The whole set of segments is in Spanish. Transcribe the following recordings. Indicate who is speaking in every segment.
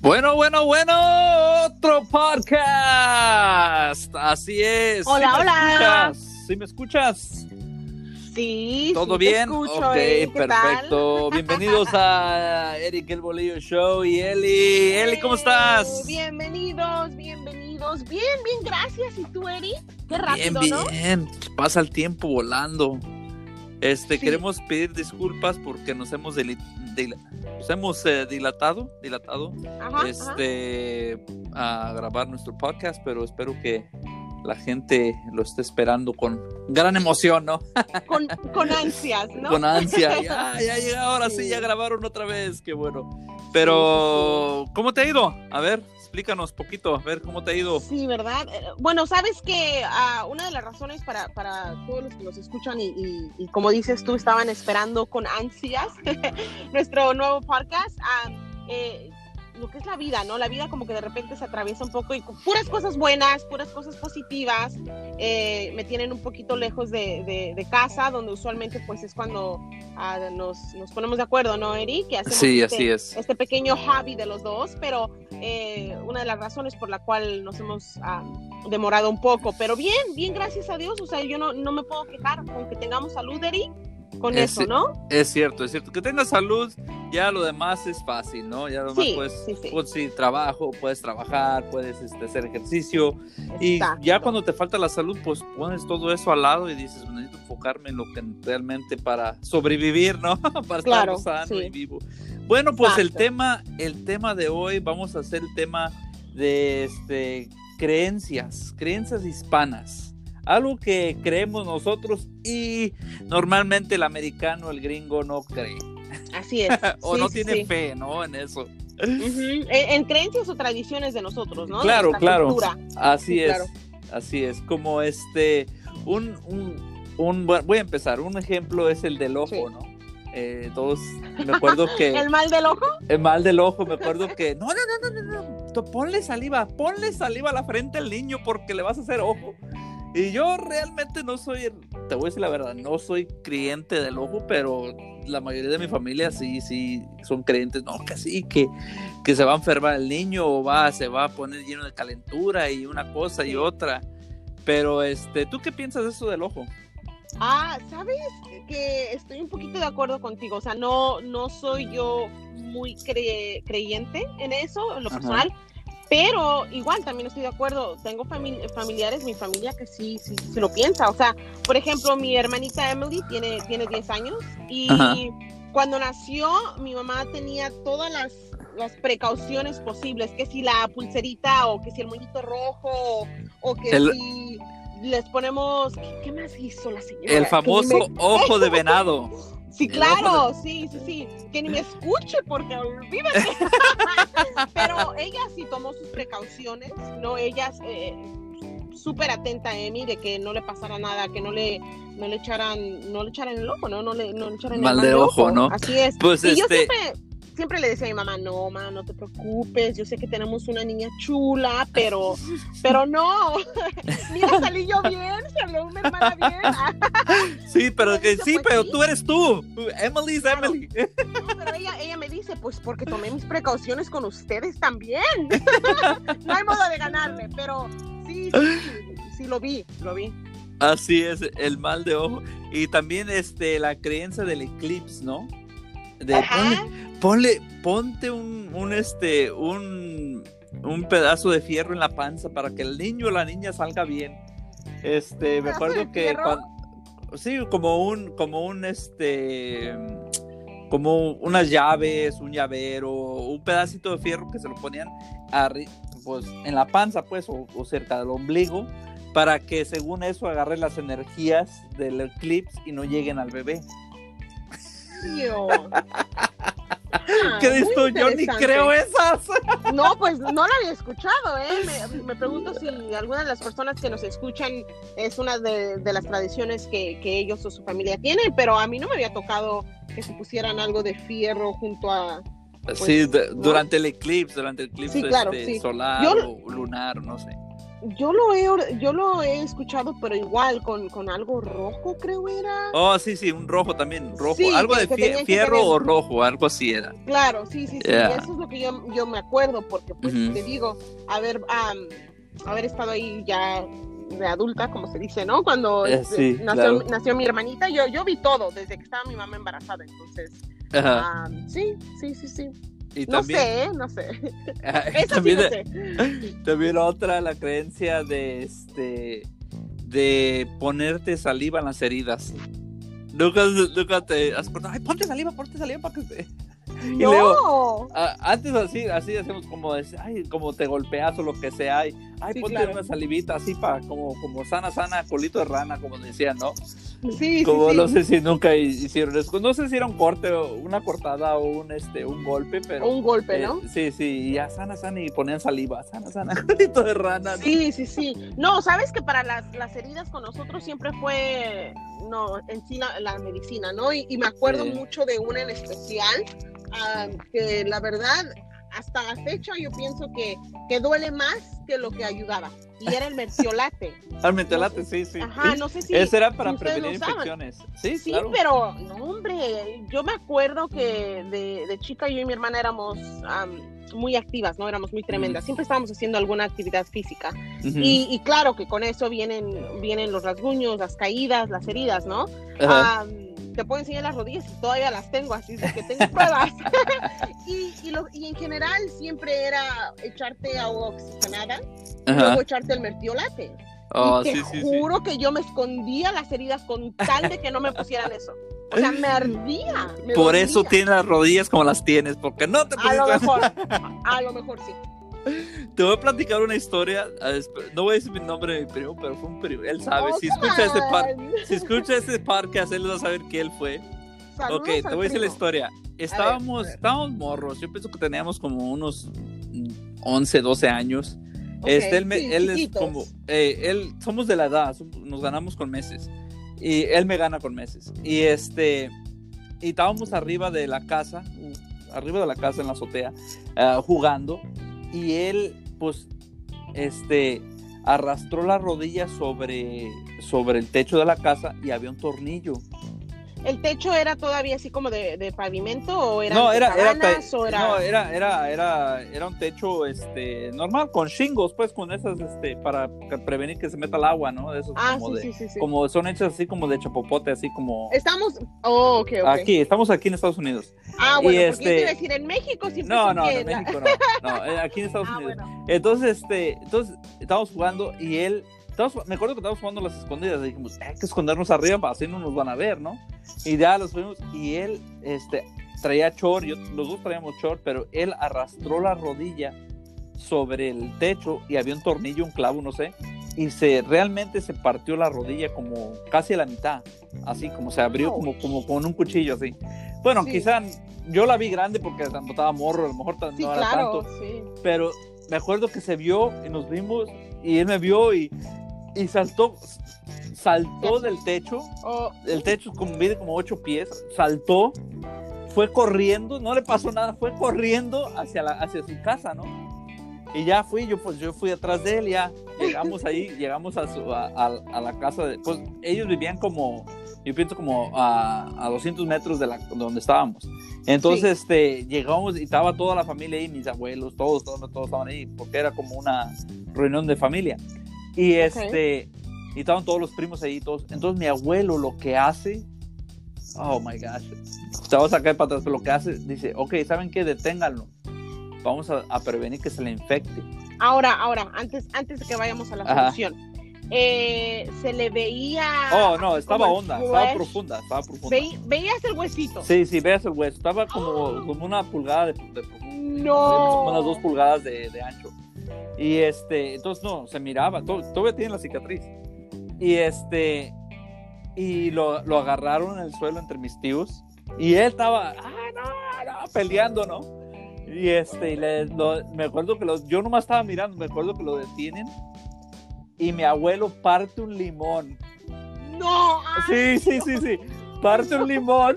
Speaker 1: Bueno, bueno, bueno, otro podcast. Así es.
Speaker 2: Hola,
Speaker 1: ¿Sí me
Speaker 2: hola.
Speaker 1: escuchas? ¿Sí me escuchas?
Speaker 2: Sí,
Speaker 1: ¿Todo
Speaker 2: sí te
Speaker 1: bien?
Speaker 2: escucho,
Speaker 1: ok,
Speaker 2: Eric, ¿qué tal?
Speaker 1: perfecto. Bienvenidos a Eric el Bolillo Show y Eli. Eli, ¿cómo estás?
Speaker 2: Bienvenidos, bienvenidos. Bien, bien, gracias. ¿Y tú, Eric? Qué rápido,
Speaker 1: bien,
Speaker 2: ¿no?
Speaker 1: bien. Pasa el tiempo volando. Este,
Speaker 2: Sí.
Speaker 1: queremos pedir disculpas porque nos hemos, dil- nos hemos eh, dilatado, dilatado
Speaker 2: Ajá, ajá.
Speaker 1: este a grabar nuestro podcast, pero espero que la gente lo esté esperando con gran emoción, ¿no?
Speaker 2: Con, con ansias, ¿no?
Speaker 1: Con ansia. Ya, ya llega ahora sí.
Speaker 2: Sí.
Speaker 1: ya grabaron otra vez, qué bueno. Pero, ¿cómo te ha ido? A ver, explícanos poquito, a ver cómo te ha ido.
Speaker 2: Sí, ¿verdad? Eh, Bueno, sabes que ah, una de las razones para, para todos los que nos escuchan y, como dices tú, estaban esperando con ansias nuestro nuevo podcast, ah, eh, lo que es la vida, ¿no? La vida como que de repente se atraviesa un poco y con puras cosas buenas, puras cosas positivas, eh, me tienen un poquito lejos de, de- de casa, donde usualmente pues es cuando ah, nos, nos ponemos de acuerdo, ¿no, Eric? Que hacemos
Speaker 1: Sí,
Speaker 2: este-
Speaker 1: así es.
Speaker 2: este pequeño hobby de los dos, pero eh, una de las razones por la cual nos hemos ah, demorado un poco. Pero bien, bien, gracias a Dios. O sea, yo no, no me puedo quejar con que tengamos salud, Eri, con
Speaker 1: Ese-
Speaker 2: eso, ¿no?
Speaker 1: Es cierto, es cierto. Que tengas salud, ya lo demás es fácil, ¿no? Ya lo demás
Speaker 2: Sí,
Speaker 1: puedes,
Speaker 2: sí, sí.
Speaker 1: pues, sí, trabajo, puedes trabajar, puedes este, hacer ejercicio. Y
Speaker 2: Exacto.
Speaker 1: ya cuando te falta la salud, pues pones todo eso al lado y dices, necesito enfocarme en lo que realmente para sobrevivir, ¿no? para
Speaker 2: Claro,
Speaker 1: estar sano y vivo. Bueno, pues el
Speaker 2: Exacto.
Speaker 1: tema, el tema de hoy, vamos a hacer el tema de este creencias, creencias hispanas. Algo que creemos nosotros y normalmente el americano, el gringo no cree.
Speaker 2: Así es.
Speaker 1: o
Speaker 2: Sí,
Speaker 1: no
Speaker 2: sí,
Speaker 1: tiene
Speaker 2: sí.
Speaker 1: fe, ¿no? En eso.
Speaker 2: En, en creencias o tradiciones de nosotros, ¿no?
Speaker 1: Claro, claro.
Speaker 2: cultura.
Speaker 1: Así
Speaker 2: Sí,
Speaker 1: es.
Speaker 2: claro.
Speaker 1: Así es. Como este, un, un, un- voy a empezar. Un ejemplo es el del ojo. ¿no? Eh, todos, me acuerdo que
Speaker 2: ¿El mal del ojo?
Speaker 1: el mal del ojo, me acuerdo que no, no, no, no, no, no, ponle saliva, ponle saliva a la frente al niño porque le vas a hacer ojo. Y yo realmente no soy, te voy a decir la verdad, no soy creyente del ojo, pero la mayoría de mi familia sí, sí son creyentes, no, que sí, que, que se va a enfermar el niño o va, se va a poner lleno de calentura y una cosa y otra. Pero este, ¿tú qué piensas de eso del ojo?
Speaker 2: Ah, ¿sabes? Que estoy un poquito de acuerdo contigo. O sea, no, no soy yo muy cre- creyente en eso, en lo
Speaker 1: Ajá.
Speaker 2: personal. Pero igual también estoy de acuerdo. Tengo fami- familiares, mi familia que sí, sí, sí lo piensa. O sea, por ejemplo, mi hermanita Emily tiene, tiene 10 años y
Speaker 1: Ajá.
Speaker 2: cuando nació, mi mamá tenía todas las, las precauciones posibles. Que si la pulserita o que si el moñito rojo o, o que
Speaker 1: El-
Speaker 2: si les ponemos... ¿Qué, qué más hizo la señora?
Speaker 1: El famoso
Speaker 2: me-
Speaker 1: ojo de venado.
Speaker 2: Sí, claro, sí, sí, sí. Que ni me escuche porque olvídate. Pero ella sí tomó sus precauciones, ¿no? Ella eh, súper atenta a Emi de que no le pasara nada, que no le, no le echaran, no le echaran el ojo, ¿no? No le, no le echaran el
Speaker 1: Mal de ojo, ¿no?
Speaker 2: Así es.
Speaker 1: Pues
Speaker 2: y yo
Speaker 1: este,
Speaker 2: siempre, siempre le decía a mi mamá, no, mamá, no te preocupes, yo sé que tenemos una niña chula, pero, pero no. Mira, salí yo bien, salió una hermana bien.
Speaker 1: Sí, pero que sí,
Speaker 2: pues
Speaker 1: pero
Speaker 2: sí.
Speaker 1: tú eres tú. Emily es
Speaker 2: Claro.
Speaker 1: Emily.
Speaker 2: No, pero ella, ella me dice, pues porque tomé mis precauciones con ustedes también. no hay modo de ganarle, pero sí, sí, sí, lo vi, lo vi.
Speaker 1: Así es, el mal de ojo. Y también este la creencia del eclipse, ¿no? De ponle, ponle- ponte un, un este, un, un pedazo de fierro en la panza para que el niño o la niña salga bien. Este, me
Speaker 2: ¿Pedazo
Speaker 1: acuerdo que sí, como un, como un este, como unas llaves, un llavero, un pedacito de fierro que se lo ponían pues, en la panza, pues, o, o cerca del ombligo, para que según eso agarre las energías del eclipse y no lleguen al bebé. ¿Qué
Speaker 2: Ah,
Speaker 1: dices tú? Yo ni creo esas.
Speaker 2: No, pues no lo había escuchado, ¿eh? Me, me pregunto si alguna de las personas que nos escuchan es una de, de las tradiciones que, que ellos o su familia tienen, pero a mí no me había tocado que se pusieran algo de fierro junto a...
Speaker 1: sí, de-
Speaker 2: ¿no?
Speaker 1: durante el eclipse, durante el eclipse
Speaker 2: Sí, claro,
Speaker 1: este,
Speaker 2: sí.
Speaker 1: solar
Speaker 2: Yo-
Speaker 1: o lunar, no sé.
Speaker 2: Yo lo he, yo lo he escuchado, pero igual con, con algo rojo, creo era.
Speaker 1: Oh, sí, sí, un rojo también, rojo.
Speaker 2: Sí,
Speaker 1: algo de fie- fierro
Speaker 2: tener-
Speaker 1: o rojo, algo así era.
Speaker 2: Claro, sí, sí, sí.
Speaker 1: Yeah.
Speaker 2: Eso es lo que yo, yo me acuerdo, porque pues te digo, haber, am, haber estado ahí ya de adulta, como se dice, ¿no? Cuando
Speaker 1: Eh,
Speaker 2: este,
Speaker 1: sí,
Speaker 2: nació,
Speaker 1: claro.
Speaker 2: nació mi hermanita, yo, yo vi todo desde que estaba mi mamá embarazada, entonces, am, sí, sí, sí, sí.
Speaker 1: Y
Speaker 2: No
Speaker 1: también,
Speaker 2: sé, ¿eh? no sé.
Speaker 1: y
Speaker 2: Eso sí
Speaker 1: también,
Speaker 2: no sé.
Speaker 1: también otra, la creencia de este de ponerte saliva en las heridas. Nunca, nunca te has acordado, ay, ponte saliva, ponte saliva para que se... Y
Speaker 2: No.
Speaker 1: luego, Ah, antes así, así hacemos como, ay, como te golpeas o lo que sea, ay
Speaker 2: Sí,
Speaker 1: ponte
Speaker 2: claro.
Speaker 1: una salivita así para, como, como sana, sana, colito de rana, como decían, ¿no?
Speaker 2: Sí,
Speaker 1: Como
Speaker 2: sí, sí.
Speaker 1: no sé si nunca hicieron eso, no sé si era un corte o una cortada o un, este, un golpe, pero...
Speaker 2: Un golpe,
Speaker 1: eh,
Speaker 2: ¿no?
Speaker 1: sí, sí, y ya sana, sana y ponían saliva, sana, sana, colito de rana. ¿no?
Speaker 2: Sí, sí, sí. No, sabes que para las, las heridas con nosotros siempre fue, no, en sí la, la medicina, ¿no? Y, y me acuerdo mucho de una en especial, ah, que la verdad, hasta la fecha yo pienso que, que duele más que lo que ayudaba. Y era el mertiolate.
Speaker 1: Al mentelate, sí, sí.
Speaker 2: Ajá, no sé si...
Speaker 1: Ese era para
Speaker 2: si
Speaker 1: prevenir infecciones. Sí,
Speaker 2: Sí,
Speaker 1: claro.
Speaker 2: pero no, hombre, yo me acuerdo que de, de chica yo y mi hermana éramos am, muy activas, ¿no? Éramos muy tremendas.
Speaker 1: Mm.
Speaker 2: Siempre estábamos haciendo alguna actividad física. Y, y claro que con eso vienen, vienen los rasguños, las caídas, las heridas, ¿no? Am, te puedo enseñar las rodillas y todavía las tengo, así es que tengo pruebas. y, y, lo- y en general siempre era echarte agua oxigenada y luego echarte el mertiolate.
Speaker 1: Oh,
Speaker 2: y te
Speaker 1: sí, sí, sí.
Speaker 2: juro que yo me escondía las heridas con tal de que no me pusieran eso. O sea, me ardía. me
Speaker 1: Por
Speaker 2: dolía.
Speaker 1: eso tienes las rodillas como las tienes, porque no te
Speaker 2: A lo mejor, a lo mejor sí.
Speaker 1: Te voy a platicar una historia. No voy a decir mi nombre de mi primo, pero fue un primo. Él sabe. Si escucha ese par, si escucha ese podcast, él va a saber que él fue.
Speaker 2: Saludos
Speaker 1: ok, te voy a decir la historia. Estábamos,
Speaker 2: ver.
Speaker 1: estábamos morros. Yo pienso que teníamos como unos mm, 11, 12 años.
Speaker 2: Ok,
Speaker 1: este, él,
Speaker 2: sí,
Speaker 1: él es como, eh, él, somos de la edad, nos ganamos con meses. Y él me gana con meses. Y este, y estábamos arriba de la casa, uh, arriba de la casa en la azotea, ah, jugando. Y él, pues, este, arrastró la rodilla sobre, sobre el techo de la casa y había un tornillo.
Speaker 2: ¿El techo era todavía así como de, de pavimento o era
Speaker 1: no, era, era,
Speaker 2: o era...
Speaker 1: no, era, era, era, era un techo, este, normal, con shingles, pues, con esas, este, para prevenir que se meta el agua, ¿no? Esos
Speaker 2: Ah,
Speaker 1: como
Speaker 2: sí,
Speaker 1: de,
Speaker 2: sí, sí,
Speaker 1: como son hechas así como de chapopote, así como
Speaker 2: Estamos... Oh, ok, ok.
Speaker 1: aquí, estamos aquí en Estados Unidos.
Speaker 2: Ah, bueno,
Speaker 1: y
Speaker 2: porque yo te
Speaker 1: este-
Speaker 2: iba a decir, en México siempre
Speaker 1: No, no, en México no, no, eh, aquí en Estados
Speaker 2: Ah,
Speaker 1: Unidos.
Speaker 2: bueno.
Speaker 1: Entonces, este, entonces estábamos jugando y él, estábamos- me acuerdo que estábamos jugando las escondidas, y dijimos, hay que escondernos arriba para así no nos van a ver, ¿no? Y ya los fuimos y él, este, traía short, yo, los dos traíamos short, pero él arrastró la rodilla sobre el techo y había un tornillo, un clavo, no sé, y se realmente se partió la rodilla como casi a la mitad, así como se abrió como, como con un cuchillo así. Bueno,
Speaker 2: Sí.
Speaker 1: quizá yo la vi grande porque estaba morro, a lo mejor
Speaker 2: Sí,
Speaker 1: no era
Speaker 2: claro,
Speaker 1: tanto,
Speaker 2: sí.
Speaker 1: pero me acuerdo que se vio y nos vimos y él me vio y, y saltó, saltó del techo,
Speaker 2: Oh,
Speaker 1: el techo como mide como ocho pies, saltó, fue corriendo, no le pasó nada, fue corriendo hacia, la, hacia su casa, ¿no? Y ya fui, yo pues yo fui atrás de él, ya llegamos ahí, llegamos a, su- a, a- a la casa, de, pues ellos vivían como, yo pienso como a, a 200 metros de, la, de donde estábamos. Entonces, este, llegamos y estaba toda la familia ahí, mis abuelos, todos, todos, todos estaban ahí, porque era como una reunión de familia. Y este, y estaban todos los primos ahí, todos. Entonces mi abuelo lo que hace, oh my gosh, te voy a sacar para atrás, pero lo que hace, dice, ok, ¿saben qué? Deténganlo. Vamos a, a prevenir que se le infecte.
Speaker 2: Ahora, ahora, antes, antes de que vayamos a la
Speaker 1: Ajá.
Speaker 2: solución, eh, se le veía.
Speaker 1: Oh, no, estaba honda, estaba profunda, estaba profunda.
Speaker 2: Veí- veías el huesito.
Speaker 1: Sí, sí, veas el hueso, estaba como, como una pulgada de, de profundo.
Speaker 2: No.
Speaker 1: como unas dos pulgadas de, de ancho. Y este, entonces no, se miraba, to- todavía tiene la cicatriz. Y este, y lo, lo agarraron en el suelo entre mis tíos. Y él estaba, ah, no, no, peleando, ¿no? Y este, y le- lo- me acuerdo que los, yo nomás estaba mirando, me acuerdo que lo detienen. Y mi abuelo parte un limón.
Speaker 2: No.
Speaker 1: Sí, sí, sí, sí. Parte un limón,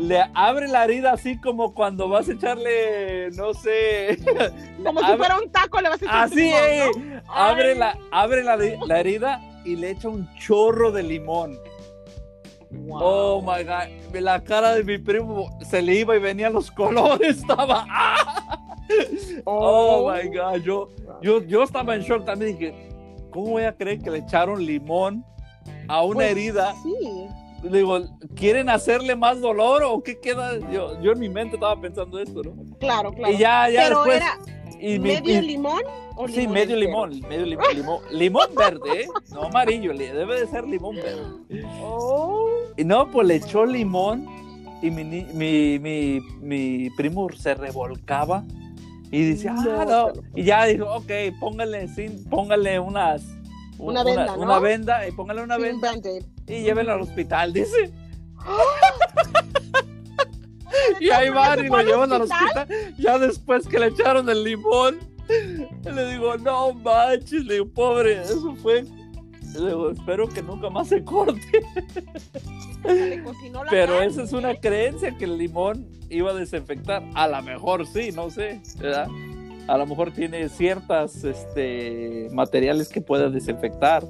Speaker 1: le abre la herida así como cuando vas a echarle, no sé.
Speaker 2: Como si
Speaker 1: abre-
Speaker 2: fuera un taco, le vas a echar
Speaker 1: Así,
Speaker 2: limón,
Speaker 1: eh,
Speaker 2: ¿no?
Speaker 1: abre,
Speaker 2: Ay.
Speaker 1: la, abre la, la herida y le echa un chorro de limón.
Speaker 2: Wow.
Speaker 1: Oh my god, la cara de mi primo se le iba y venían los colores, estaba. ¡ah! Oh my god, yo, yo, yo estaba en shock también. Dije, ¿cómo voy a creer que le echaron limón a una
Speaker 2: Pues,
Speaker 1: herida?
Speaker 2: Sí.
Speaker 1: Le digo, ¿quieren hacerle más dolor o qué queda? Yo, yo en mi mente estaba pensando esto, ¿no?
Speaker 2: Claro, claro.
Speaker 1: Y ya, ya
Speaker 2: Pero
Speaker 1: después.
Speaker 2: era
Speaker 1: y mi-
Speaker 2: medio
Speaker 1: y-
Speaker 2: limón o
Speaker 1: Sí,
Speaker 2: limón
Speaker 1: medio limón, medio limón, limón, limón verde, ¿eh? no amarillo, debe de ser limón verde.
Speaker 2: Oh,
Speaker 1: Y no, pues le echó limón y mi, mi, mi, mi primo se revolcaba y dice, ah,
Speaker 2: No,
Speaker 1: Y ya dijo, ok, póngale, sin, póngale unas...
Speaker 2: Una venda, ¿no?
Speaker 1: una venda y póngale una
Speaker 2: sí, un
Speaker 1: venda
Speaker 2: Band-Aid.
Speaker 1: y llévenlo al hospital, dice. y ahí van y lo
Speaker 2: ¿Fue al
Speaker 1: llevan al
Speaker 2: hospital?
Speaker 1: Ya después que le echaron el limón, le digo, no manches, le digo, pobre, eso fue. Le digo, espero que nunca más se corte. Pero
Speaker 2: carne.
Speaker 1: esa es una creencia que el limón iba a desinfectar. A lo mejor sí, no sé, ¿verdad? A lo mejor tiene ciertas este, materiales que pueda desinfectar.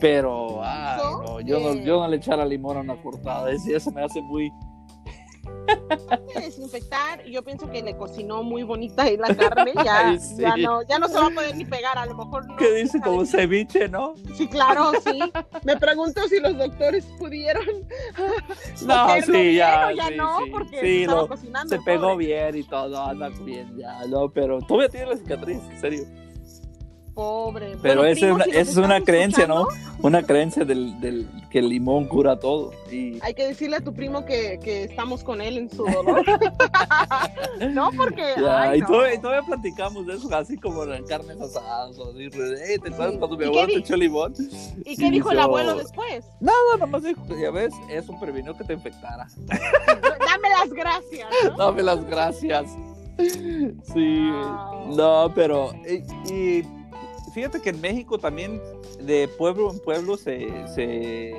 Speaker 1: Pero ay, no, yo, no, yo no le echara limón a una cortada. Eso me hace muy.
Speaker 2: De desinfectar, yo pienso que le cocinó muy bonita ahí la carne, ya,
Speaker 1: Ay, sí.
Speaker 2: ya, no, ya no se va a poder ni pegar, a lo mejor no.
Speaker 1: ¿Qué dice?
Speaker 2: quién sabe
Speaker 1: Como ceviche, ¿no?
Speaker 2: Sí, claro, sí. Me pregunto si los doctores pudieron.
Speaker 1: No, sí,
Speaker 2: bien
Speaker 1: ya,
Speaker 2: ya
Speaker 1: sí,
Speaker 2: no,
Speaker 1: sí.
Speaker 2: porque se estaba
Speaker 1: lo-
Speaker 2: cocinando.
Speaker 1: Se pegó
Speaker 2: pobre.
Speaker 1: bien y todo, anda bien, ya, no, pero todavía tiene la cicatriz, en serio.
Speaker 2: Pobre.
Speaker 1: Pero
Speaker 2: Bueno,
Speaker 1: esa es una,
Speaker 2: si
Speaker 1: es creencia, ¿no? Una creencia del, del que el limón cura todo. Y
Speaker 2: Hay que decirle a tu primo que, que estamos con él en su dolor. no, porque.
Speaker 1: Ya,
Speaker 2: ay,
Speaker 1: y,
Speaker 2: no.
Speaker 1: todavía, y todavía platicamos de eso, así como en carnes asadas. O así, "Ey, ¿Te acuerdas
Speaker 2: Sí.
Speaker 1: cuando mi
Speaker 2: ¿Y
Speaker 1: abuelo te echó limón?
Speaker 2: ¿Y
Speaker 1: Sí,
Speaker 2: qué dijo el abuelo después?
Speaker 1: Nada, nomás dijo, ya ves, eso previno que te infectara.
Speaker 2: Dame las gracias. ¿no?
Speaker 1: Dame las gracias. Sí,
Speaker 2: Wow.
Speaker 1: no, pero. Y, y fíjate que en México también, de pueblo en pueblo, se, se,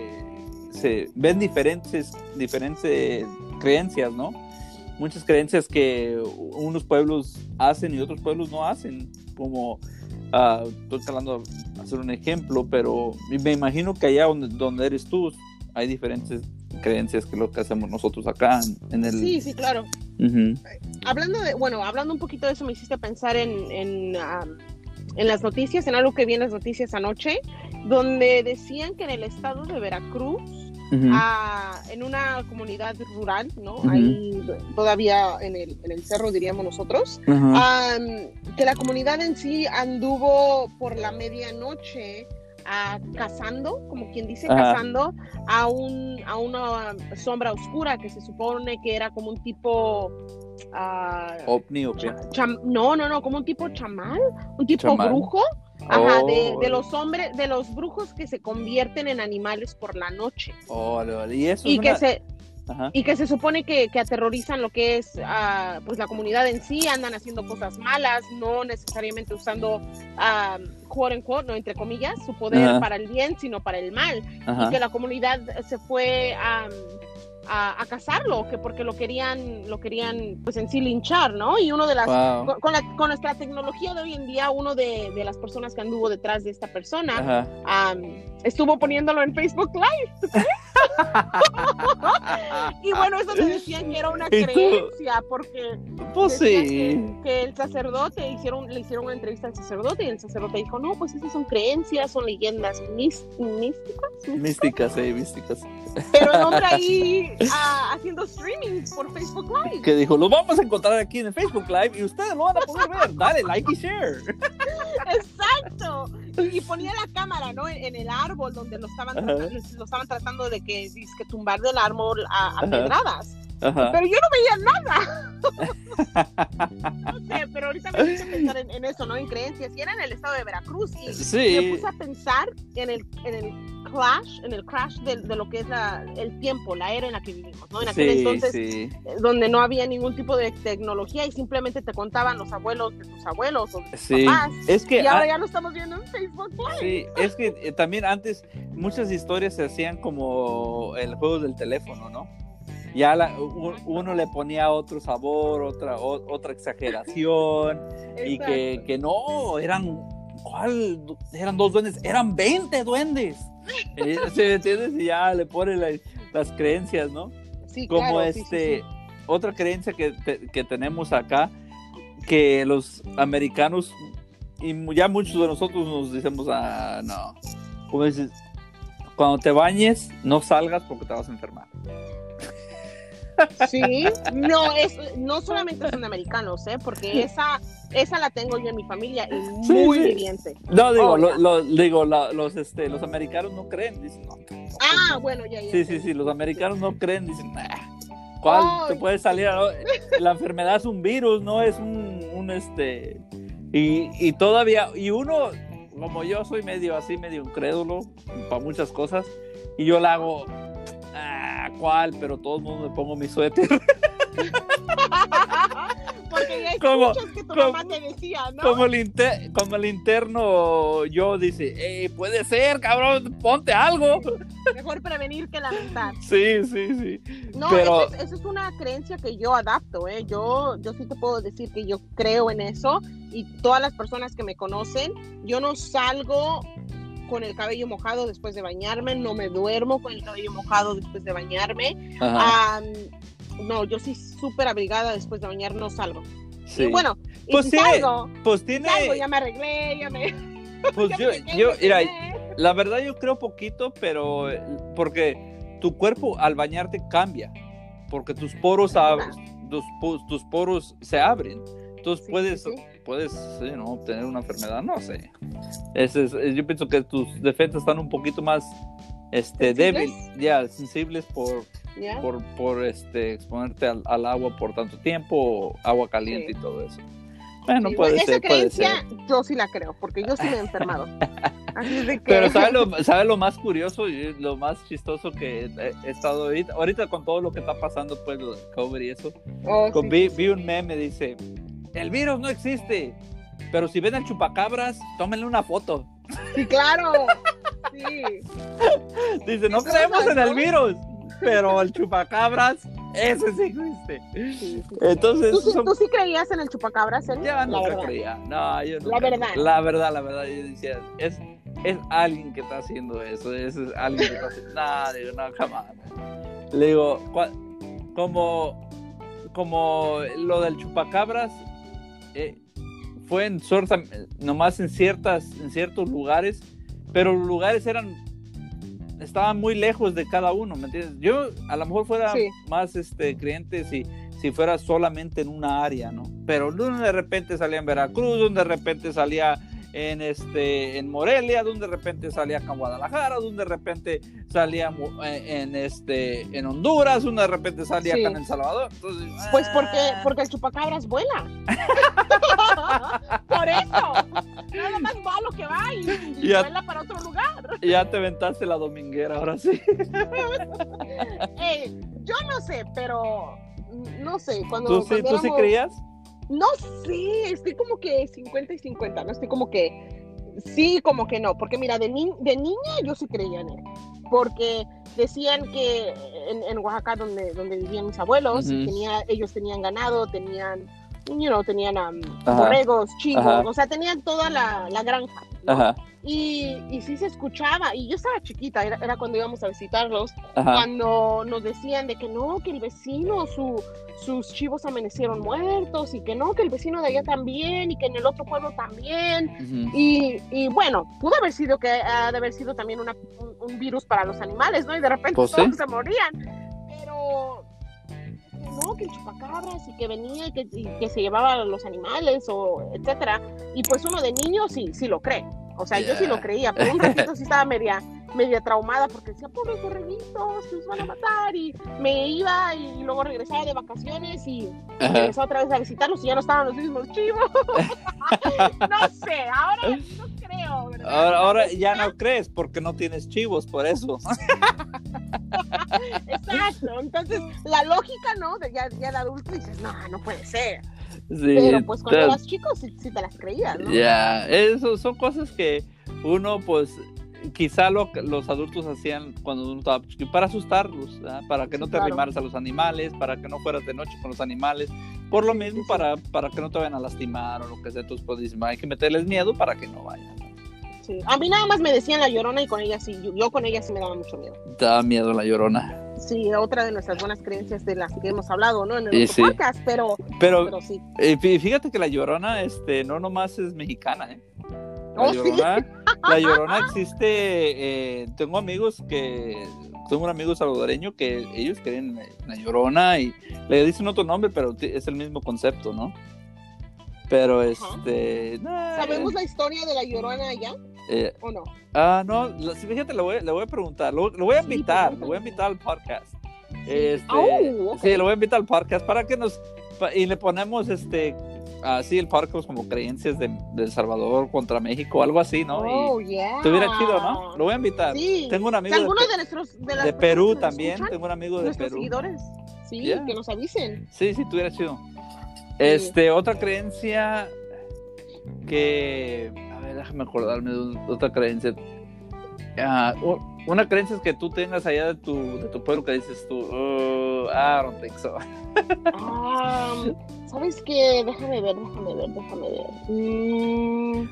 Speaker 1: se ven diferentes, diferentes creencias, ¿no? Muchas creencias que unos pueblos hacen y otros pueblos no hacen. Como, ah, estoy tratando de hacer un ejemplo, pero me imagino que allá donde, donde eres tú hay diferentes creencias que lo que hacemos nosotros acá en, en el...
Speaker 2: Sí, sí, claro.
Speaker 1: Ujú.
Speaker 2: hablando de, bueno, hablando un poquito de eso, me hiciste pensar en, en, am, en las noticias, en algo que vi en las noticias anoche, donde decían que en el estado de Veracruz, ah, en una comunidad rural, ¿no? Ahí todavía en el, en el cerro, diríamos nosotros, que la comunidad en sí anduvo por la medianoche ah, cazando, como quien dice, cazando a, un, a una sombra oscura que se supone que era como un tipo... ah,
Speaker 1: ovni o qué?
Speaker 2: no, no, no, como un tipo chamal, un tipo brujo. Ajá, de,
Speaker 1: Oh.
Speaker 2: de los hombres, de los brujos que se convierten en animales por la noche
Speaker 1: vale. Y eso
Speaker 2: y
Speaker 1: es
Speaker 2: que
Speaker 1: una-
Speaker 2: se
Speaker 1: Ajá.
Speaker 2: y que se supone que, que aterrorizan lo que es ah, pues la comunidad en sí, andan haciendo cosas malas, no necesariamente usando ah, quote unquote, no entre comillas, su poder
Speaker 1: Ajá.
Speaker 2: para el bien, sino para el mal. Y que la comunidad se fue a, a, a cazarlo, que porque lo querían, lo querían pues en sí linchar, ¿no? Y uno de las
Speaker 1: Wow.
Speaker 2: con, con la, con nuestra tecnología de hoy en día, uno de, de las personas que anduvo detrás de esta persona am, estuvo poniéndolo en Facebook Live. ¿tú crees? Y bueno, eso te decían que era una creencia, porque
Speaker 1: Pues sí.
Speaker 2: que, que el sacerdote hicieron, le hicieron una entrevista al sacerdote y el sacerdote dijo, no, pues esas son creencias, son leyendas místicas.
Speaker 1: Místicas, eh, místicas.
Speaker 2: Pero el hombre ahí ah, haciendo streaming por Facebook Live.
Speaker 1: Que dijo, lo vamos a encontrar aquí en el Facebook Live y ustedes lo van a poder ver. Dale like y share.
Speaker 2: Exacto. Y ponía la cámara, ¿no? En, en el árbol donde lo estaban, lo estaban tratando de que, que tumbar del árbol a, a pedradas.
Speaker 1: Ajá.
Speaker 2: Pero yo no veía nada. no sé, pero ahorita me puse a pensar en, en eso, ¿no? En creencias. Y era en el estado de Veracruz. Y me
Speaker 1: Sí.
Speaker 2: puse a pensar en el, en el clash, en el crash de, de lo que es la, el tiempo, la era en la que vivimos, ¿no? En aquel
Speaker 1: Sí,
Speaker 2: entonces,
Speaker 1: sí.
Speaker 2: eh, donde no había ningún tipo de tecnología y simplemente te contaban los abuelos de tus abuelos o tus
Speaker 1: Sí.
Speaker 2: papás.
Speaker 1: Es que
Speaker 2: Y ahora
Speaker 1: ah,
Speaker 2: ya lo estamos viendo en Facebook Live.
Speaker 1: Sí, es que eh, también antes muchas historias se hacían como el juego del teléfono, ¿no? ya la- uno le ponía otro sabor, otra, o- otra exageración, y que, que no, eran, ¿cuál? Eran dos duendes, eran 20 duendes. Eh, ¿Sí me entiendes? Y ya le ponen la- las creencias, ¿no?
Speaker 2: Sí,
Speaker 1: Como
Speaker 2: claro, sí, sí,
Speaker 1: este,
Speaker 2: sí.
Speaker 1: otra creencia que, te- que tenemos acá, que los americanos, y ya muchos de nosotros nos decimos, ah, no, como dices, cuando te bañes, no salgas porque te vas a enfermar.
Speaker 2: Sí, no, es, no solamente son americanos, ¿eh? porque esa, esa la tengo yo en mi familia y
Speaker 1: Sí,
Speaker 2: muy
Speaker 1: sí.
Speaker 2: viviente.
Speaker 1: No, digo,
Speaker 2: Oh,
Speaker 1: lo- digo la- los, este, los americanos no creen, dicen, no, no,
Speaker 2: Ah, bueno, ya, ya.
Speaker 1: Sí, sí, sí, los americanos no creen, dicen, nah, ¿cuál te puede salir? La enfermedad es un virus, no es un, un, este, y, y todavía, y uno, como yo soy medio así, medio incrédulo para muchas cosas, y yo la hago, Pero todo el mundo me pongo mi suéter,
Speaker 2: Porque ya
Speaker 1: ¿Cómo?
Speaker 2: escuchas que tu mamá te decía, ¿no?
Speaker 1: como el, inter- como el interno yo dice, "Ey, puede ser, cabrón, ponte algo.
Speaker 2: Mejor prevenir que lamentar.
Speaker 1: Sí, sí, sí.
Speaker 2: No,
Speaker 1: Pero-
Speaker 2: esa es, esa es una creencia que yo adapto, ¿eh? Yo, yo sí te puedo decir que yo creo en eso y todas las personas que me conocen, yo no salgo con el cabello mojado después de bañarme, no me duermo con el cabello mojado después de bañarme. No, yo sí súper abrigada después de bañar, no salgo.
Speaker 1: sí.
Speaker 2: Y bueno, y
Speaker 1: Pues
Speaker 2: si salgo,
Speaker 1: pues tiene,
Speaker 2: salgo, ya me arreglé, ya me...
Speaker 1: pues
Speaker 2: ya
Speaker 1: yo,
Speaker 2: me
Speaker 1: yo, mira. La verdad yo creo poquito, pero porque tu cuerpo al bañarte cambia, porque tus poros, ab- tus, tus poros se abren. Entonces
Speaker 2: Sí,
Speaker 1: puedes,
Speaker 2: sí, sí.
Speaker 1: Puedes sí, ¿no? tener una enfermedad, no sé. Ese es- eh, yo pienso que tus defensas están un poquito más este, débiles, ya, sensibles por,
Speaker 2: ¿Ya?
Speaker 1: por, por este, exponerte al, al agua por tanto tiempo, agua caliente
Speaker 2: Sí.
Speaker 1: y todo eso. Bueno,
Speaker 2: Sí,
Speaker 1: puede
Speaker 2: esa
Speaker 1: ser, puede
Speaker 2: creencia
Speaker 1: ser.
Speaker 2: yo sí la creo, porque yo sí me he enfermado. Así de que...
Speaker 1: Pero ¿sabes lo, sabe lo más curioso y lo más chistoso que he, he estado ahorita? Ahorita con todo lo que está pasando, pues, lo del COVID y eso.
Speaker 2: Oh,
Speaker 1: con-
Speaker 2: sí,
Speaker 1: vi,
Speaker 2: sí,
Speaker 1: vi un meme, dice, el virus no existe, pero si ven al chupacabras, tómenle una foto.
Speaker 2: Sí, claro. Sí.
Speaker 1: Dice, no creemos en el virus, pero el chupacabras, ese sí existe. Entonces,
Speaker 2: ¿Tú, sí-
Speaker 1: son-
Speaker 2: tú sí creías en el chupacabras,
Speaker 1: ya
Speaker 2: La
Speaker 1: nunca creía. No, yo
Speaker 2: La
Speaker 1: nunca-
Speaker 2: verdad.
Speaker 1: La verdad, la verdad, yo decía, es, es alguien que está haciendo eso, es, alguien que está haciendo, no, digo, no, jamás. Le digo, como, como lo del chupacabras, eh, fue en sorta, nomás en ciertas, en ciertos lugares, pero los lugares eran, estaban muy lejos de cada uno, ¿me entiendes? Yo a lo mejor fuera
Speaker 2: Sí.
Speaker 1: más este creyente si, si fuera solamente en una área, ¿no? Pero de repente salía en Veracruz, donde de repente salía en este en Morelia, donde de repente salía acá en Guadalajara, donde de repente salía eh, en este en Honduras, donde de repente salía
Speaker 2: Sí.
Speaker 1: acá en El Salvador. Entonces,
Speaker 2: Pues porque,
Speaker 1: ah,
Speaker 2: porque el chupacabras vuela. Por eso. Nada más va lo que va y, y
Speaker 1: Ya.
Speaker 2: vuela para otro lugar.
Speaker 1: ya te aventaste la dominguera, ahora sí.
Speaker 2: Yo no sé, pero no sé. Cuando,
Speaker 1: ¿Tú sí,
Speaker 2: cuando
Speaker 1: ¿tú sí
Speaker 2: éramos-
Speaker 1: creías?
Speaker 2: No sé, estoy como que 50 y 50, no estoy como que sí, como que no, porque mira, de, ni- de niña yo sí creía en él, porque decían que en, en Oaxaca, donde, donde vivían mis abuelos, tenía, ellos tenían ganado, tenían, you know, tenían um, borregos, chivos, o sea, tenían toda la, la granja. ¿no?
Speaker 1: Ajá,
Speaker 2: Y, y sí se escuchaba, y yo estaba chiquita, era, era cuando íbamos a visitarlos,
Speaker 1: ajá.
Speaker 2: cuando nos decían de que no, que el vecino, su, sus chivos amanecieron muertos y que no, que el vecino de allá también y que en el otro pueblo también.
Speaker 1: Ujú.
Speaker 2: Y, y bueno, pudo haber sido que ha de haber sido también una- un, un virus para los animales, ¿no? Y de repente
Speaker 1: Pues sí.
Speaker 2: todos se morían. Pero no, que el chupacabras y que venía y que, y que se llevaba a los animales o etcétera. Y pues uno de niño sí, sí lo cree. O sea, yo sí lo creía, pero un ratito sí estaba media, media traumada porque decía, pobres borreguitos, los van a matar. Y me iba y luego regresaba de vacaciones y
Speaker 1: Ajá.
Speaker 2: regresaba otra vez a visitarlos y ya no estaban los mismos chivos. no sé, ahora no creo.
Speaker 1: Ahora, ahora ya no crees porque no tienes chivos, por eso.
Speaker 2: Exacto, entonces la lógica, ¿no? De ya, ya de adulto dices, no, no puede ser.
Speaker 1: Sí,
Speaker 2: Pero pues cuando eras chico sí, sí te las creías, ¿no?
Speaker 1: Ya, eso son cosas que uno pues quizá lo que los adultos hacían cuando uno estaba para asustarlos, ¿verdad? para que
Speaker 2: Sí,
Speaker 1: no te
Speaker 2: claro.
Speaker 1: arrimaras a los animales, para que no fueras de noche con los animales, por lo mismo para, para que no te vayan a lastimar o lo que sea, entonces pues dicen, hay que meterles miedo para que no vayan.
Speaker 2: Sí. A mí nada más me decían la llorona y con ella sí, yo, yo con ella sí me daba mucho miedo.
Speaker 1: Te da miedo la llorona.
Speaker 2: Sí, otra de nuestras buenas creencias de las que hemos hablado, ¿no? En el
Speaker 1: sí.
Speaker 2: podcast, pero,
Speaker 1: Pero
Speaker 2: pero sí.
Speaker 1: eh, fí- fíjate que la llorona, este, no nomás es mexicana, ¿eh? La
Speaker 2: Oh, sí.
Speaker 1: llorona, la llorona existe, eh, tengo amigos que, tengo un amigo salvadoreño que ellos creen en la llorona y le dicen otro nombre, pero es el mismo concepto, ¿no? Pero este, nah,
Speaker 2: ¿Sabemos la historia de la llorona allá
Speaker 1: eh,
Speaker 2: o no?
Speaker 1: ah, no, sí, fíjate, le voy, le voy a preguntar, lo, lo voy a
Speaker 2: Sí,
Speaker 1: invitar, lo voy a invitar al podcast. Este,
Speaker 2: Oh.
Speaker 1: Sí, lo voy a invitar al podcast para que nos, pa- y le ponemos este, así el podcast como creencias de, de El Salvador contra México, algo así, ¿no? Y-
Speaker 2: Oh, yeah.
Speaker 1: Estuviera chido, ¿no? Lo voy a invitar.
Speaker 2: Sí.
Speaker 1: Tengo un amigo de,
Speaker 2: de nuestros de, las
Speaker 1: de
Speaker 2: personas
Speaker 1: Perú también.
Speaker 2: escuchan,
Speaker 1: Tengo un amigo de
Speaker 2: nuestros
Speaker 1: Perú.
Speaker 2: seguidores, sí,
Speaker 1: Yeah.
Speaker 2: que nos avisen.
Speaker 1: Sí, sí, estuviera chido. Este, otra creencia que. A ver, déjame acordarme de otra creencia. Ah, una creencia es que tú tengas allá de tu, de tu pueblo que dices tú, "Oh, I don't think so.
Speaker 2: ¿Sabes qué? Déjame ver, déjame ver, déjame ver. Mm,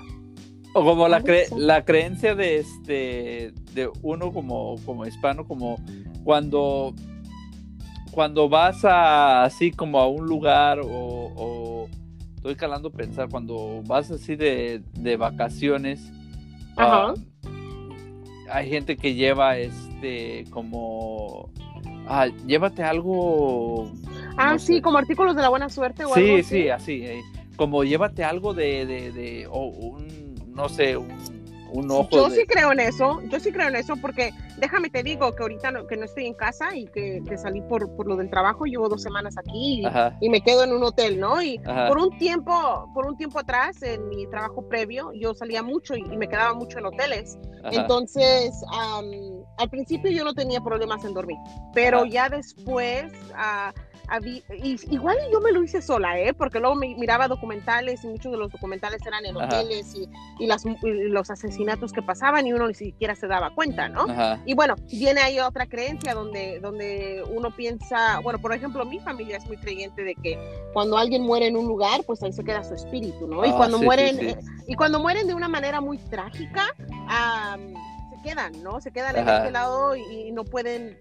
Speaker 1: O como la, cre-
Speaker 2: so.
Speaker 1: la creencia de este de uno como, como hispano, como cuando cuando vas a así como a un lugar o, o- estoy calando pensar cuando vas así de, de vacaciones
Speaker 2: Ajá.
Speaker 1: hay gente que lleva este como ah, llévate algo
Speaker 2: Ah,
Speaker 1: no
Speaker 2: sí,
Speaker 1: sé.
Speaker 2: como artículos de la buena suerte o algo
Speaker 1: Sí,
Speaker 2: así.
Speaker 1: sí, así. eh, como llévate algo de, de, de o un, no sé, un, un ojo.
Speaker 2: Yo
Speaker 1: de-
Speaker 2: sí creo en eso, yo sí creo en eso porque déjame te digo que ahorita no, que no estoy en casa y que, que salí por, por lo del trabajo, llevo dos semanas aquí y, y me quedo en un hotel, ¿no? Y
Speaker 1: ajá,
Speaker 2: por un tiempo, por un tiempo atrás en mi trabajo previo, yo salía mucho y, y me quedaba mucho en hoteles.
Speaker 1: ajá,
Speaker 2: Entonces, am, al principio yo no tenía problemas en dormir, pero
Speaker 1: Ajá.
Speaker 2: ya después, ah, habí- y, igual yo me lo hice sola, ¿eh? Porque luego me, miraba documentales y muchos de los documentales eran en
Speaker 1: Ajá.
Speaker 2: hoteles y, y las, y los asesinatos que pasaban y uno ni siquiera se daba cuenta, ¿no?
Speaker 1: ajá,
Speaker 2: Y bueno, viene ahí otra creencia donde, donde uno piensa, bueno, por ejemplo, mi familia es muy creyente de que cuando alguien muere en un lugar, pues ahí se queda su espíritu, ¿no? y
Speaker 1: Ah,
Speaker 2: cuando
Speaker 1: sí,
Speaker 2: mueren,
Speaker 1: sí, sí.
Speaker 2: eh, y cuando mueren de una manera muy trágica, se quedan, ¿no? Se quedan en
Speaker 1: Ajá.
Speaker 2: este lado y, y no pueden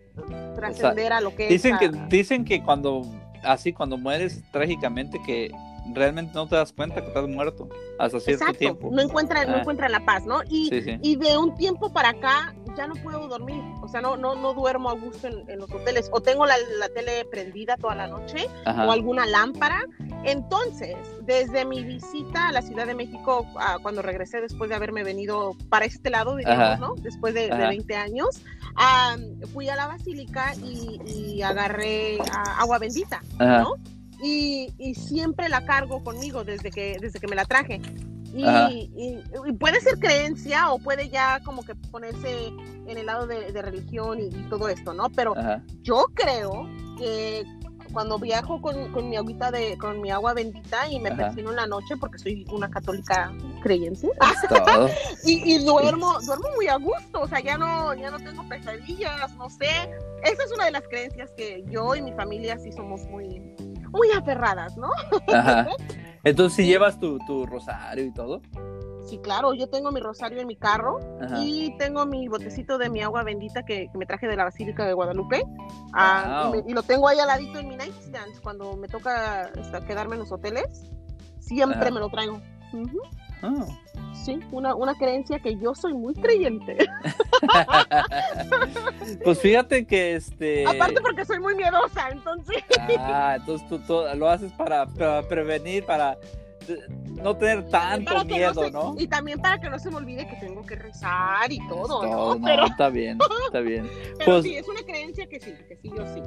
Speaker 2: trascender a lo que
Speaker 1: Dicen
Speaker 2: es.
Speaker 1: que,
Speaker 2: ah,
Speaker 1: dicen que cuando, así, cuando mueres trágicamente, que realmente no te das cuenta que estás muerto hasta cierto
Speaker 2: exacto,
Speaker 1: tiempo.
Speaker 2: no encuentran, no encuentran la paz, ¿no? Y,
Speaker 1: Sí, sí.
Speaker 2: y de un tiempo para acá ya no puedo dormir, o sea, no, no, no duermo a gusto en, en los hoteles, o tengo la, la tele prendida toda la noche,
Speaker 1: Ajá,
Speaker 2: o alguna lámpara. Entonces, desde mi visita a la Ciudad de México, ah, cuando regresé después de haberme venido para este lado,
Speaker 1: Ajá.
Speaker 2: ¿no? Después de, de
Speaker 1: Ajá.
Speaker 2: 20 años, fui a la basílica y, y agarré ah, agua bendita,
Speaker 1: ajá,
Speaker 2: ¿no? Y, y siempre la cargo conmigo desde que, desde que me la traje. Y,
Speaker 1: Ajá.
Speaker 2: y- y puede ser creencia o puede ya como que ponerse en el lado de, de religión y, y todo esto, ¿no? Pero
Speaker 1: ajá.
Speaker 2: yo creo que cuando viajo con, con mi agüita de, con mi agua bendita y me persino en la noche porque soy una católica creyente
Speaker 1: Es todo.
Speaker 2: y, y duermo, duermo muy a gusto, o sea, ya no, ya no tengo pesadillas, no sé. Esa es una de las creencias que yo y mi familia sí somos muy, muy aferradas, ¿no?
Speaker 1: Ajá. Entonces, si llevas tu, tu rosario y todo.
Speaker 2: Sí, claro, yo tengo mi rosario en mi carro
Speaker 1: Ajá.
Speaker 2: y tengo mi botecito de mi agua bendita que, que me traje de la Basílica de Guadalupe. Ah,
Speaker 1: Wow.
Speaker 2: y, me- y lo tengo ahí al ladito en mi nightstand cuando me toca este, quedarme en los hoteles. Siempre
Speaker 1: Ajá.
Speaker 2: me lo traigo. Ujú,
Speaker 1: Ah.
Speaker 2: Sí, una, una creencia que yo soy muy creyente.
Speaker 1: Pues fíjate que este.
Speaker 2: Aparte porque soy muy miedosa, entonces.
Speaker 1: Ah, entonces tú, tú lo haces para, para prevenir, para no tener tanto miedo,
Speaker 2: se-
Speaker 1: ¿no?
Speaker 2: Y también para que no se me olvide que tengo que rezar y todo, ¿no? Pero,
Speaker 1: está bien, está bien.
Speaker 2: pero
Speaker 1: pues-
Speaker 2: sí, es una creencia que sí, que sí, yo sí.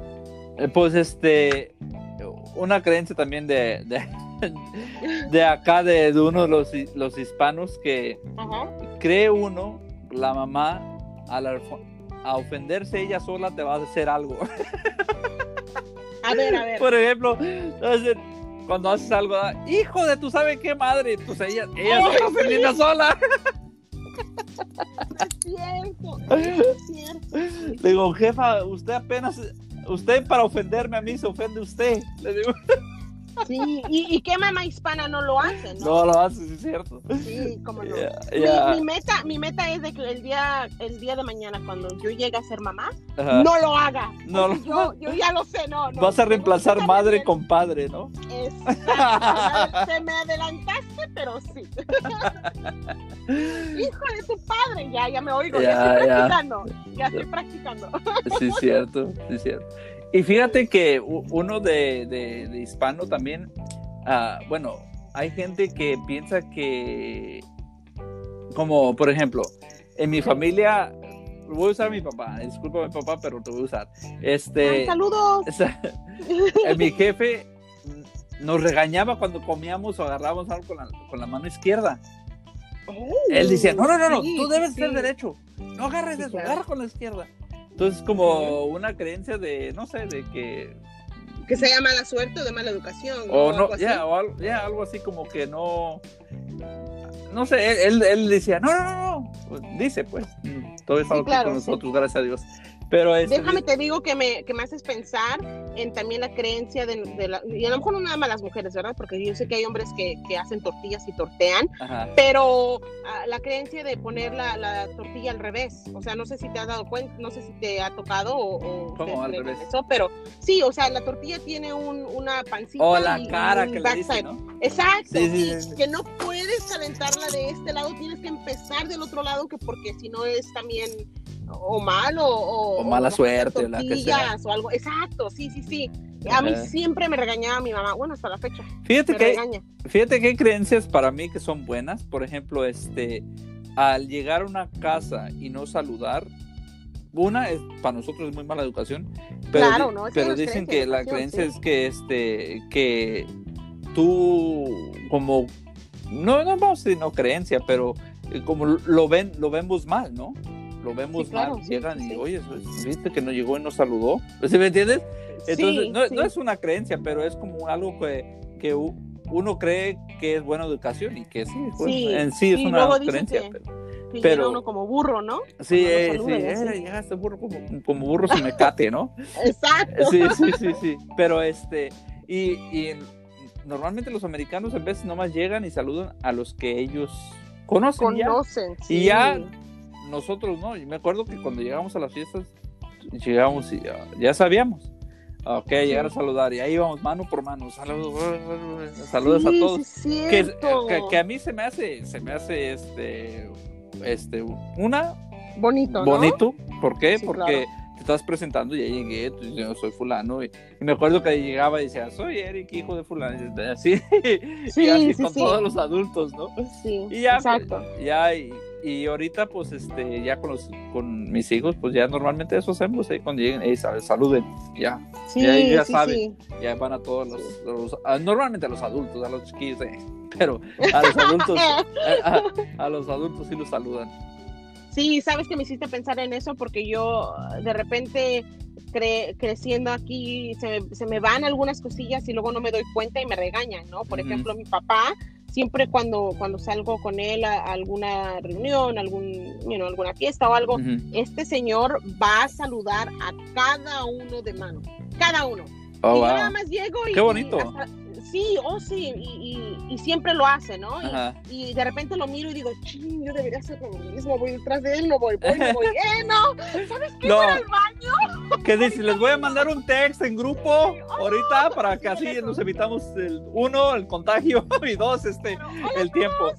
Speaker 1: Eh, Pues este, una creencia también de, de, de acá, de, de uno de los, los hispanos, que
Speaker 2: Ajá.
Speaker 1: cree uno, la mamá, a, la- a ofenderse ella sola te va a hacer algo.
Speaker 2: A ver, a ver.
Speaker 1: Por ejemplo, cuando haces algo, hijo de tú sabes qué madre, pues ella, ella se está ofendiendo sola.
Speaker 2: es cierto, es cierto.
Speaker 1: Le digo, jefa, usted apenas, usted para ofenderme a mí se ofende usted. Le digo,
Speaker 2: Sí, y, y qué mamá hispana no lo hace, ¿no?
Speaker 1: no lo hace, sí es cierto.
Speaker 2: Sí, cómo no. Mi- meta, mi meta es de que el día, el día de mañana, cuando yo llegue a ser mamá,
Speaker 1: Ajá.
Speaker 2: no lo haga.
Speaker 1: No lo-
Speaker 2: yo, yo ya lo sé, no. no
Speaker 1: Vas a reemplazar
Speaker 2: no,
Speaker 1: madre con padre, ¿no?
Speaker 2: Exacto. Se me adelantaste, pero sí. Hijo de tu padre, ya, ya me oigo, ya,
Speaker 1: Ya,
Speaker 2: estoy practicando, ya estoy practicando.
Speaker 1: Sí, es cierto, sí, es cierto. Y fíjate que uno de, de- de hispano también, ah, bueno, hay gente que piensa que, como por ejemplo, en mi familia, voy a usar a mi papá, disculpa mi papá, pero te voy a usar. Este,
Speaker 2: Ay, saludos.
Speaker 1: eh, mi jefe nos regañaba cuando comíamos o agarrábamos algo con la, con la mano izquierda. Él decía, no, no, no, no,
Speaker 2: Sí,
Speaker 1: tú debes
Speaker 2: sí.
Speaker 1: ser derecho. No agarres
Speaker 2: Sí,
Speaker 1: eso,
Speaker 2: claro.
Speaker 1: agarra con la izquierda. Entonces, como una creencia de, no sé, de que.
Speaker 2: Que sea mala suerte o de mala educación.
Speaker 1: O no, ya, o algo, ya, algo así como que no. No sé, él, él, él decía, no, no, no, no. Pues, dice, pues, todo está
Speaker 2: Sí, claro,
Speaker 1: con
Speaker 2: sí.
Speaker 1: nosotros, gracias a Dios. Pero este,
Speaker 2: Déjame te digo que me, que me haces pensar en también la creencia de, de la, y a lo mejor no nada más las mujeres, ¿verdad? Porque yo sé que hay hombres que, que hacen tortillas y tortean,
Speaker 1: Ajá.
Speaker 2: pero ah, la creencia de poner la, la tortilla al revés, o sea, no sé si te has dado cuenta, no sé si te ha tocado o, o
Speaker 1: ¿Cómo al revés?
Speaker 2: eso, pero sí, o sea, la tortilla tiene un, una pancita
Speaker 1: O la
Speaker 2: y-
Speaker 1: cara que le
Speaker 2: backside.
Speaker 1: dice, ¿no?
Speaker 2: Exacto,
Speaker 1: Sí, sí, sí.
Speaker 2: que no puedes calentarla de este lado, tienes que empezar del otro lado, que porque si no es también o malo o,
Speaker 1: O mala suerte, la que sea.
Speaker 2: tortillas o algo. Exacto, sí, sí, sí. A mí siempre me regañaba mi mamá, bueno, hasta la fecha,
Speaker 1: Fíjate
Speaker 2: me
Speaker 1: que,
Speaker 2: regaña.
Speaker 1: fíjate que hay creencias para mí que son buenas. Por ejemplo, este, al llegar a una casa y no saludar, una es para nosotros es muy mala educación, pero,
Speaker 2: Claro, no, es
Speaker 1: pero
Speaker 2: que
Speaker 1: dicen que la creencia
Speaker 2: sí.
Speaker 1: es que este, que tú como no, no vamos a decir no creencia, pero eh, como lo ven, lo vemos mal, ¿no? Lo vemos
Speaker 2: Sí, claro,
Speaker 1: mal,
Speaker 2: sí,
Speaker 1: llegan
Speaker 2: sí,
Speaker 1: y, oye, viste que no llegó y no saludó, ¿sí me entiendes? Entonces, no, no es una creencia, pero es como algo que, que uno cree que es buena educación y que sí, pues, en sí es una creencia.
Speaker 2: que-
Speaker 1: pero-
Speaker 2: Que
Speaker 1: pero-
Speaker 2: uno como burro, ¿no?
Speaker 1: sí,
Speaker 2: saluda
Speaker 1: sí,
Speaker 2: y
Speaker 1: eh, llegaste burro como, como burro sin mecate, ¿no?
Speaker 2: Exacto.
Speaker 1: Sí, sí, sí, sí. Pero este, y, y en- normalmente los americanos en veces nomás llegan y saludan a los que ellos conocen ya.
Speaker 2: Conocen.
Speaker 1: Y
Speaker 2: sí.
Speaker 1: ya nosotros no. Y me acuerdo que cuando llegamos a las fiestas, llegamos y ya, ya sabíamos. ah, Ok, llegar a saludar. Y ahí íbamos mano por mano. Saludos, saludos a
Speaker 2: Sí,
Speaker 1: todos.
Speaker 2: sí,
Speaker 1: que, que, que a mí se me hace, se me hace este, este, una
Speaker 2: Bonito, ¿no?
Speaker 1: bonito. ¿Por qué?
Speaker 2: Sí,
Speaker 1: Porque
Speaker 2: claro.
Speaker 1: te estás presentando y ya llegué, tú dices, yo soy fulano. Y, y me acuerdo que llegaba y decía, soy Eric, hijo de fulano. Y así,
Speaker 2: Sí,
Speaker 1: y así
Speaker 2: sí,
Speaker 1: con
Speaker 2: sí.
Speaker 1: todos los adultos, ¿no?
Speaker 2: Sí,
Speaker 1: Y ya,
Speaker 2: exacto.
Speaker 1: ya y, y ahorita pues este ya con los con mis hijos pues ya normalmente eso hacemos eh, cuando lleguen "Ey, sal- saluden ya
Speaker 2: Sí,
Speaker 1: ya- ya
Speaker 2: sí,
Speaker 1: saben.
Speaker 2: sí.
Speaker 1: ya van a todos los, los- a- normalmente a los adultos a los chiquillos eh, pero a los adultos a, a- a los adultos sí los saludan
Speaker 2: Sí, sabes que me hiciste pensar en eso porque yo de repente cre- creciendo aquí se, se me van algunas cosillas y luego no me doy cuenta y me regañan, ¿no? Por ejemplo, mi papá, siempre cuando, cuando salgo con él a, a alguna reunión, algún, you know, alguna fiesta o algo, este señor va a saludar a cada uno de mano, cada uno.
Speaker 1: Oh,
Speaker 2: y yo nada más llego y...
Speaker 1: Qué bonito.
Speaker 2: y hasta- sí, oh sí, y, y- y siempre lo hace, ¿no? Y- y de repente lo miro y digo, ching, yo debería hacer lo mismo, voy detrás de él, no voy, voy, no voy, eh, no, ¿sabes qué?
Speaker 1: No.
Speaker 2: Voy al baño.
Speaker 1: ¿Qué dice? Les voy a mandar un text en grupo ahorita para que así nos evitamos el uno, el contagio y dos, este, el tiempo.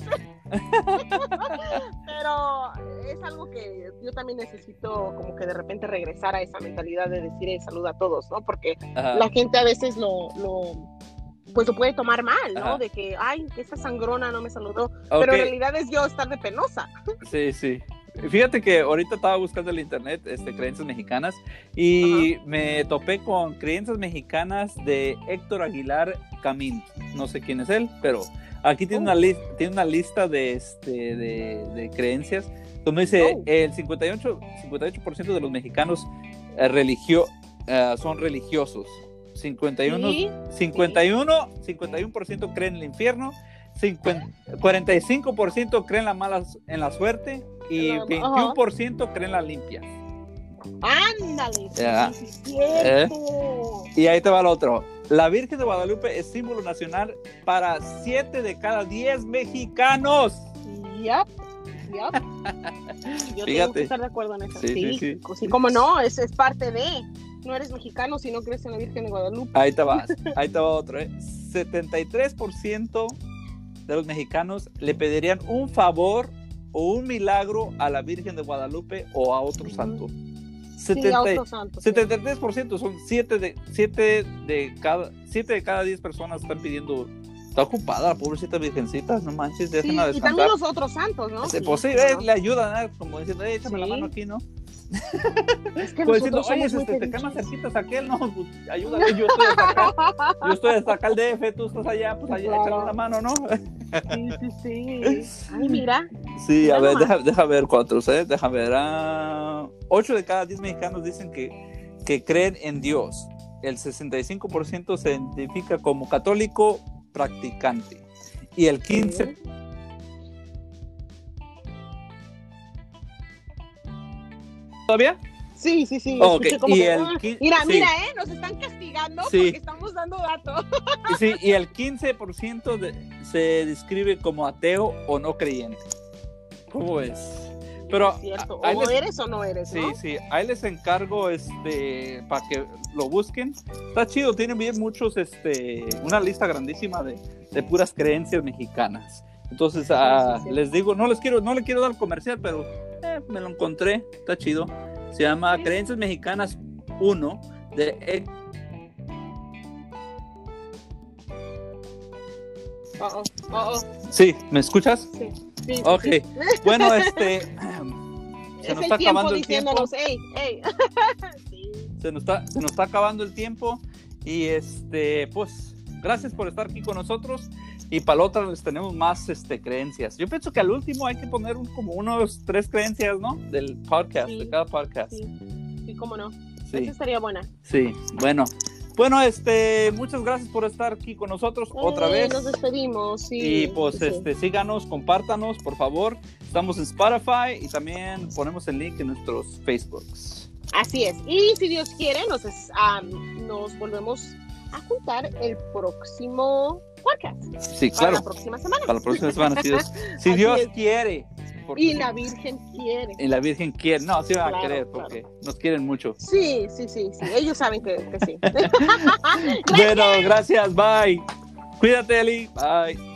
Speaker 2: Pero es algo que yo también necesito como que de repente regresar a esa mentalidad de decir eh, saluda a todos, ¿no? Porque
Speaker 1: Ajá.
Speaker 2: la gente a veces lo, lo, pues lo puede tomar mal, ¿no?
Speaker 1: Ajá.
Speaker 2: De que, ay, esa sangrona no me saludó.
Speaker 1: Ok.
Speaker 2: Pero en realidad es yo estar de penosa.
Speaker 1: Sí, sí. Fíjate que ahorita estaba buscando en el internet este, creencias mexicanas y me topé con creencias mexicanas de Héctor Aguilar Camín. No sé quién es él, pero aquí tiene,
Speaker 2: Oh.
Speaker 1: una, lis- tiene una lista de, este, de, de creencias donde dice
Speaker 2: Oh.
Speaker 1: el 58%, 58 de los mexicanos eh, religio, eh, son religiosos. 51,
Speaker 2: Sí,
Speaker 1: 51, 51% creen en el infierno, 50 45% creen la mala, en la suerte y
Speaker 2: Ajá.
Speaker 1: 21% creen las limpias.
Speaker 2: Ándale,
Speaker 1: Ya.
Speaker 2: sí, sí, cierto.
Speaker 1: Y ahí te va el otro. La Virgen de Guadalupe es símbolo nacional para 7 de cada 10 mexicanos.
Speaker 2: Yep, yep. Yo tengo
Speaker 1: Fíjate.
Speaker 2: que estar de acuerdo en eso.
Speaker 1: Sí,
Speaker 2: sí,
Speaker 1: sí,
Speaker 2: sí. como no, es, es parte de. No eres mexicano si no crees en la Virgen de Guadalupe.
Speaker 1: Ahí te vas. Ahí te va otro. ¿eh? 73% de los mexicanos le pedirían un favor o un milagro a la Virgen de Guadalupe o a otro santo.
Speaker 2: Sí, a
Speaker 1: 70
Speaker 2: otro santo. sí.
Speaker 1: 73% son 7 de, siete de, cada, siete de cada 10 personas están pidiendo. Está ocupada la pobrecita virgencita, no manches,
Speaker 2: Sí,
Speaker 1: déjenla
Speaker 2: y
Speaker 1: descansar.
Speaker 2: también los otros santos, ¿no?
Speaker 1: Sí,
Speaker 2: Sí,
Speaker 1: pues sí, eh, le ayudan, ¿eh? como diciendo, "Eh, échame la
Speaker 2: Sí.
Speaker 1: mano aquí, ¿no?
Speaker 2: Es que
Speaker 1: diciendo,
Speaker 2: nosotros somos
Speaker 1: este, te más
Speaker 2: pediches.
Speaker 1: cerquita aquel, no, pues ayúdame, yo estoy hasta acá, yo estoy hasta acá el DF, tú estás allá, pues allá,
Speaker 2: Claro.
Speaker 1: échame la mano, ¿no?
Speaker 2: Sí, sí, sí. Ay, mira.
Speaker 1: Sí, a ver, deja, deja ver cuántos, ¿eh? Deja ver. Ah, 8 de cada 10 mexicanos dicen que, que creen en Dios. El 65% se identifica como católico practicante. Y el 15%. ¿Todavía?
Speaker 2: Sí, sí, sí.
Speaker 1: Ok,
Speaker 2: escuché como
Speaker 1: y
Speaker 2: que,
Speaker 1: el
Speaker 2: ah, Mira,
Speaker 1: sí.
Speaker 2: mira, ¿eh? Nos están castigando
Speaker 1: Sí.
Speaker 2: porque estamos dando datos.
Speaker 1: Sí, y el 15% de- se describe como ateo o no creyente. ¿Cómo es? Pero
Speaker 2: Es cierto. O
Speaker 1: les-
Speaker 2: eres o no eres,
Speaker 1: Sí,
Speaker 2: ¿no?
Speaker 1: sí, ahí les encargo este para que lo busquen. Está chido, tienen bien muchos, este, una lista grandísima de, de puras creencias mexicanas. Entonces, ah,
Speaker 2: sí, sí.
Speaker 1: les digo, no les quiero, no le quiero dar comercial, pero eh, me lo encontré, está chido. Se llama. Creencias Mexicanas 1 de
Speaker 2: Oh, oh, oh, oh.
Speaker 1: Sí, ¿me escuchas?
Speaker 2: Sí,
Speaker 1: Ok.
Speaker 2: sí.
Speaker 1: Bueno, este se
Speaker 2: Es
Speaker 1: nos
Speaker 2: el
Speaker 1: está
Speaker 2: tiempo
Speaker 1: acabando el tiempo.
Speaker 2: ey, ey. Sí.
Speaker 1: se nos está, se nos está acabando el tiempo y este, pues, gracias por estar aquí con nosotros y para la otra les tenemos más este, creencias. Yo pienso que al último hay que poner un- como unos tres creencias, ¿no? Del podcast,
Speaker 2: Sí.
Speaker 1: de cada podcast.
Speaker 2: Sí, sí, cómo no.
Speaker 1: Sí,
Speaker 2: Esa estaría buena.
Speaker 1: sí, bueno. Bueno, este, muchas gracias por estar aquí con nosotros otra
Speaker 2: Eh,
Speaker 1: vez.
Speaker 2: Nos despedimos, sí.
Speaker 1: Y pues
Speaker 2: sí,
Speaker 1: este, síganos, compártanos, por favor. Estamos en Spotify y también ponemos el link en nuestros Facebooks.
Speaker 2: Así es. Y si Dios quiere, nos, es- am, nos volvemos a juntar el próximo podcast.
Speaker 1: Sí,
Speaker 2: Para
Speaker 1: claro.
Speaker 2: la próxima semana.
Speaker 1: Para la próxima semana, si Dios, si Dios
Speaker 2: es.
Speaker 1: quiere.
Speaker 2: Y la Virgen quiere.
Speaker 1: y la Virgen quiere. No, sí van a
Speaker 2: Claro,
Speaker 1: querer
Speaker 2: claro.
Speaker 1: porque nos quieren mucho.
Speaker 2: Sí, sí, sí, sí. Ellos saben que, que sí.
Speaker 1: Bueno, gracias. Bye. Cuídate, Eli. Bye.